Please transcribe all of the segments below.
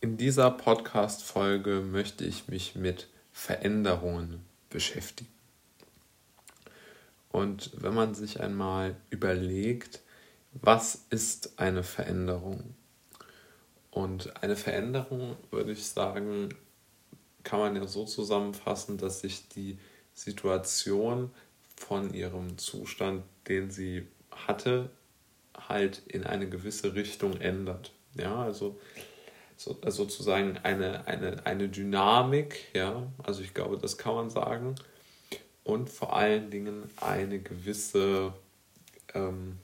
In dieser Podcast-Folge möchte ich mich mit Veränderungen beschäftigen. Und wenn man sich einmal überlegt, was ist eine Veränderung? Und eine Veränderung, würde ich sagen, kann man ja so zusammenfassen, dass sich die Situation von ihrem Zustand, den sie hatte, halt in eine gewisse Richtung ändert. Ja, also so, also sozusagen eine, eine, eine Dynamik, ja, also ich glaube, das kann man sagen. Und vor allen Dingen eine gewisse, ähm,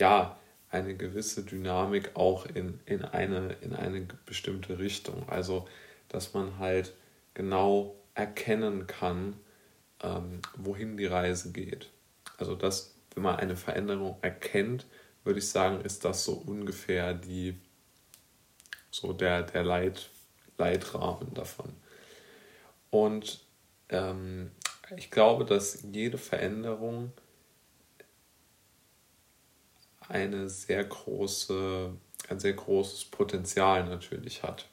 ja, eine gewisse Dynamik auch in, in, eine, in eine bestimmte Richtung. Also, dass man halt genau erkennen kann, ähm, wohin die Reise geht. Also, dass, wenn man eine Veränderung erkennt, würde ich sagen, ist das so ungefähr die, so der, der Leit, Leitrahmen davon. Und ähm, ich glaube, dass jede Veränderung eine sehr große, ein sehr großes Potenzial natürlich hat.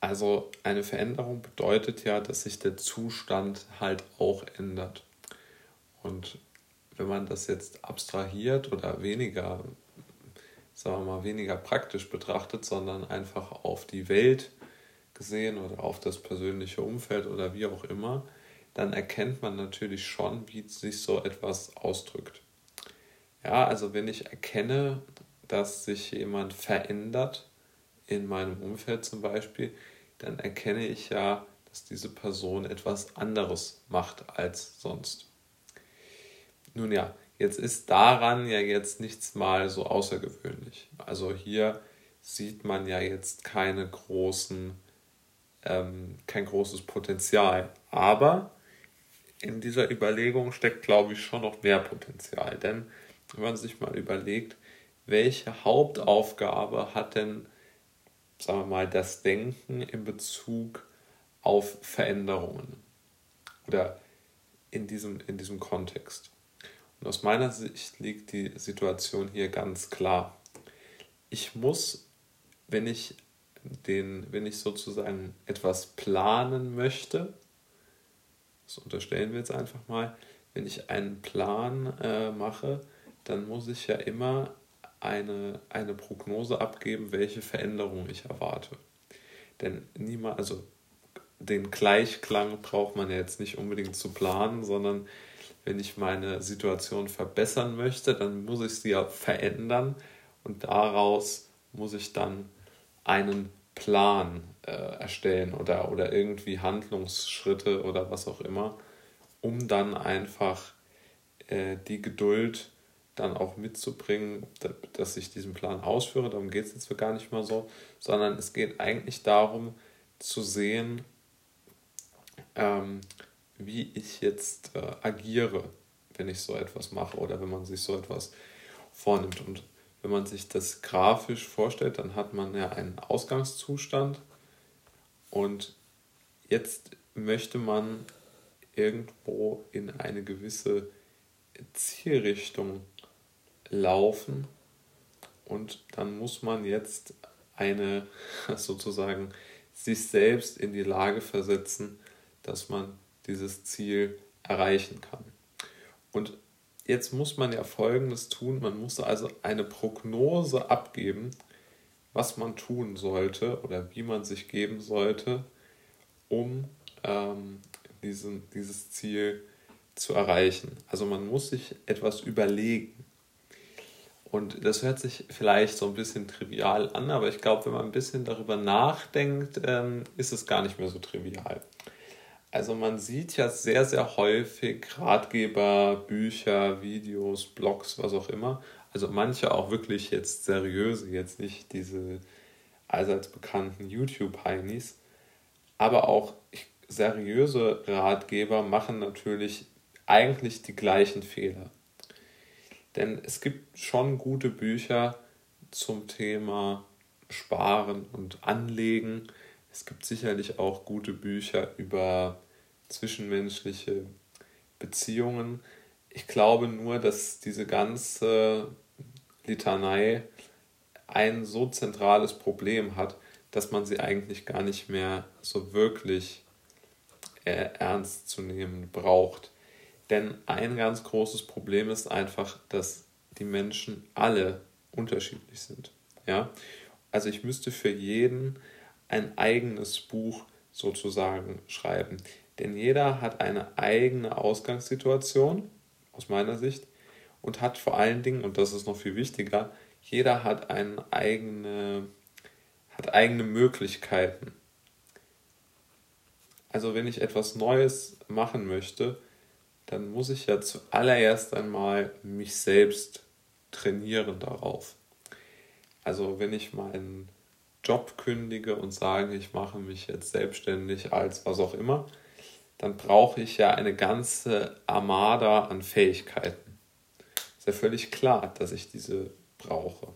Also eine Veränderung bedeutet ja, dass sich der Zustand halt auch ändert. Und wenn man das jetzt abstrahiert oder weniger, sagen wir mal, weniger praktisch betrachtet, sondern einfach auf die Welt gesehen oder auf das persönliche Umfeld oder wie auch immer, dann erkennt man natürlich schon, wie sich so etwas ausdrückt. Ja, also wenn ich erkenne, dass sich jemand verändert, in meinem Umfeld zum Beispiel, dann erkenne ich ja, dass diese Person etwas anderes macht als sonst. Nun ja, jetzt ist daran ja jetzt nichts mal so außergewöhnlich. Also hier sieht man ja jetzt keine großen, ähm, kein großes Potenzial. Aber in dieser Überlegung steckt, glaube ich, schon noch mehr Potenzial. Denn wenn man sich mal überlegt, welche Hauptaufgabe hat denn, sagen wir mal, das Denken in Bezug auf Veränderungen oder in diesem, in diesem Kontext? Und aus meiner Sicht liegt die Situation hier ganz klar. Ich muss, wenn ich den, wenn ich sozusagen etwas planen möchte, das unterstellen wir jetzt einfach mal, wenn ich einen Plan äh, mache, dann muss ich ja immer eine, eine Prognose abgeben, welche Veränderungen ich erwarte. Denn niemand, also den Gleichklang braucht man ja jetzt nicht unbedingt zu planen, sondern wenn ich meine Situation verbessern möchte, dann muss ich sie ja verändern und daraus muss ich dann einen Plan äh, erstellen oder, oder irgendwie Handlungsschritte oder was auch immer, um dann einfach äh, die Geduld dann auch mitzubringen, dass ich diesen Plan ausführe. Darum geht es jetzt gar nicht mal so, sondern es geht eigentlich darum zu sehen, ähm, wie ich jetzt äh, agiere, wenn ich so etwas mache oder wenn man sich so etwas vornimmt. Und wenn man sich das grafisch vorstellt, dann hat man ja einen Ausgangszustand und jetzt möchte man irgendwo in eine gewisse Zielrichtung laufen und dann muss man jetzt eine sozusagen sich selbst in die Lage versetzen, dass man dieses Ziel erreichen kann. Und jetzt muss man ja Folgendes tun, man muss also eine Prognose abgeben, was man tun sollte oder wie man sich geben sollte, um ähm, diesen, dieses Ziel zu erreichen. Also man muss sich etwas überlegen. Und das hört sich vielleicht so ein bisschen trivial an, aber ich glaube, wenn man ein bisschen darüber nachdenkt, ähm, ist es gar nicht mehr so trivial. Also man sieht ja sehr, sehr häufig Ratgeber, Bücher, Videos, Blogs, was auch immer. Also manche auch wirklich jetzt seriöse, jetzt nicht diese allseits bekannten YouTube-Heinis. Aber auch seriöse Ratgeber machen natürlich eigentlich die gleichen Fehler. Denn es gibt schon gute Bücher zum Thema Sparen und Anlegen es gibt sicherlich auch gute Bücher über zwischenmenschliche Beziehungen. Ich glaube nur, dass diese ganze Litanei ein so zentrales Problem hat, dass man sie eigentlich gar nicht mehr so wirklich äh, ernst zu nehmen braucht. Denn ein ganz großes Problem ist einfach, dass die Menschen alle unterschiedlich sind. Ja? Also ich müsste für jeden ein eigenes Buch sozusagen schreiben. Denn jeder hat eine eigene Ausgangssituation, aus meiner Sicht, und hat vor allen Dingen, und das ist noch viel wichtiger, jeder hat eine eigene, hat eigene Möglichkeiten. Also wenn ich etwas Neues machen möchte, dann muss ich ja zuallererst einmal mich selbst trainieren darauf. Also wenn ich meinen Job kündige und sage, ich mache mich jetzt selbstständig als was auch immer, dann brauche ich ja eine ganze Armada an Fähigkeiten. Ist ja völlig klar, dass ich diese brauche.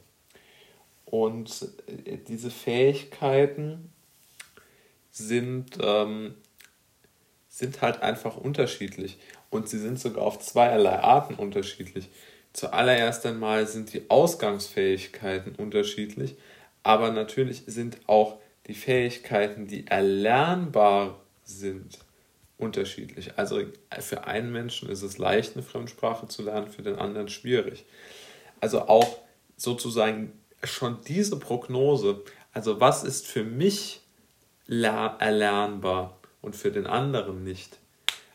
Und äh, diese Fähigkeiten sind, ähm, sind halt einfach unterschiedlich. Und sie sind sogar auf zweierlei Arten unterschiedlich. Zuallererst einmal sind die Ausgangsfähigkeiten unterschiedlich, aber natürlich sind auch die Fähigkeiten, die erlernbar sind, unterschiedlich. Also für einen Menschen ist es leicht, eine Fremdsprache zu lernen, für den anderen schwierig. Also auch sozusagen schon diese Prognose, also was ist für mich erlernbar und für den anderen nicht.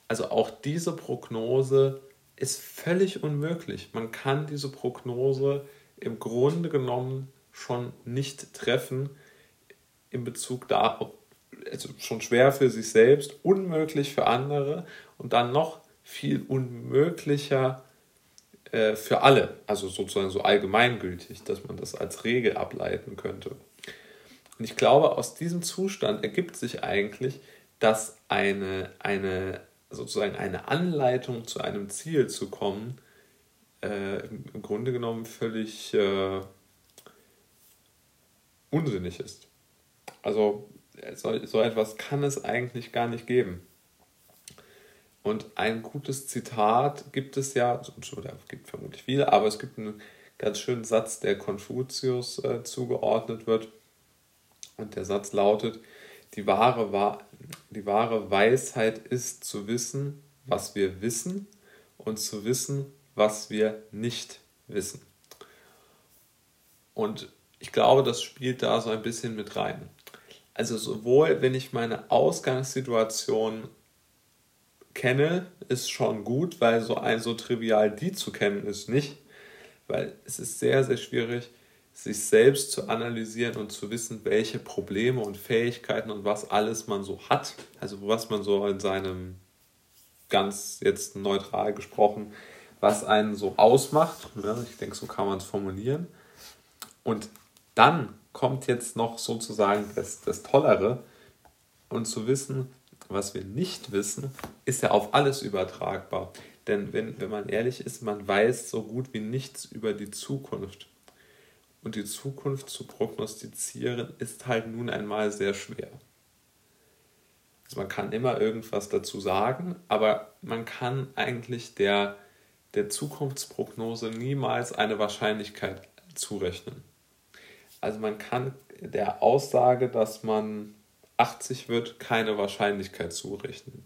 Also auch diese Prognose ist völlig unmöglich. Man kann diese Prognose im Grunde genommen schon nicht treffen in Bezug darauf, also schon schwer für sich selbst, unmöglich für andere und dann noch viel unmöglicher äh, für alle, also sozusagen so allgemeingültig, dass man das als Regel ableiten könnte. Und ich glaube, aus diesem Zustand ergibt sich eigentlich, dass eine, eine sozusagen eine Anleitung zu einem Ziel zu kommen, äh, im Grunde genommen völlig äh, unsinnig ist. Also so, so etwas kann es eigentlich gar nicht geben. Und ein gutes Zitat gibt es ja, oder gibt vermutlich viele, aber es gibt einen ganz schönen Satz, der Konfuzius äh, zugeordnet wird. Und der Satz lautet, die wahre, die wahre Weisheit ist zu wissen, was wir wissen und zu wissen, was wir nicht wissen. Und ich glaube, das spielt da so ein bisschen mit rein. Also sowohl, wenn ich meine Ausgangssituation kenne, ist schon gut, weil so ein so trivial die zu kennen ist nicht, weil es ist sehr, sehr schwierig, sich selbst zu analysieren und zu wissen, welche Probleme und Fähigkeiten und was alles man so hat, also was man so in seinem ganz jetzt neutral gesprochen, was einen so ausmacht. Ne? Ich denke, so kann man es formulieren. Und dann kommt jetzt noch sozusagen das, das Tollere und zu wissen, was wir nicht wissen, ist ja auf alles übertragbar. Denn wenn, wenn man ehrlich ist, man weiß so gut wie nichts über die Zukunft. Und die Zukunft zu prognostizieren ist halt nun einmal sehr schwer. Also man kann immer irgendwas dazu sagen, aber man kann eigentlich der, der Zukunftsprognose niemals eine Wahrscheinlichkeit zurechnen. Also man kann der Aussage, dass man 80 wird, keine Wahrscheinlichkeit zurechnen.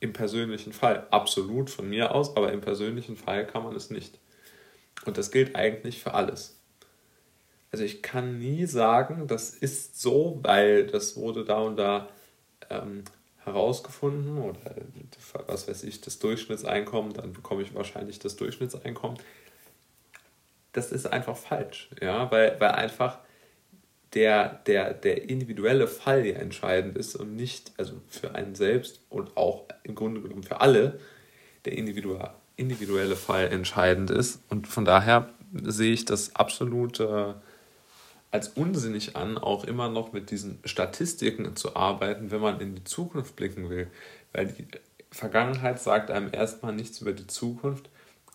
Im persönlichen Fall absolut von mir aus, aber im persönlichen Fall kann man es nicht. Und das gilt eigentlich für alles. Also ich kann nie sagen, das ist so, weil das wurde da und da ähm, herausgefunden oder was weiß ich, das Durchschnittseinkommen, dann bekomme ich wahrscheinlich das Durchschnittseinkommen. Das ist einfach falsch, ja, weil, weil einfach der, der, der individuelle Fall ja entscheidend ist und nicht, also für einen selbst und auch im Grunde genommen für alle, der individuelle Fall entscheidend ist. Und von daher sehe ich das absolut äh, als unsinnig an, auch immer noch mit diesen Statistiken zu arbeiten, wenn man in die Zukunft blicken will. Weil die Vergangenheit sagt einem erstmal nichts über die Zukunft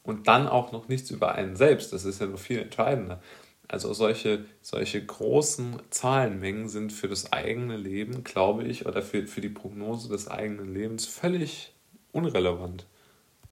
und dann auch noch nichts über einen selbst. Das ist ja noch viel entscheidender. Also solche, solche großen Zahlenmengen sind für das eigene Leben, glaube ich, oder für, für die Prognose des eigenen Lebens völlig unrelevant.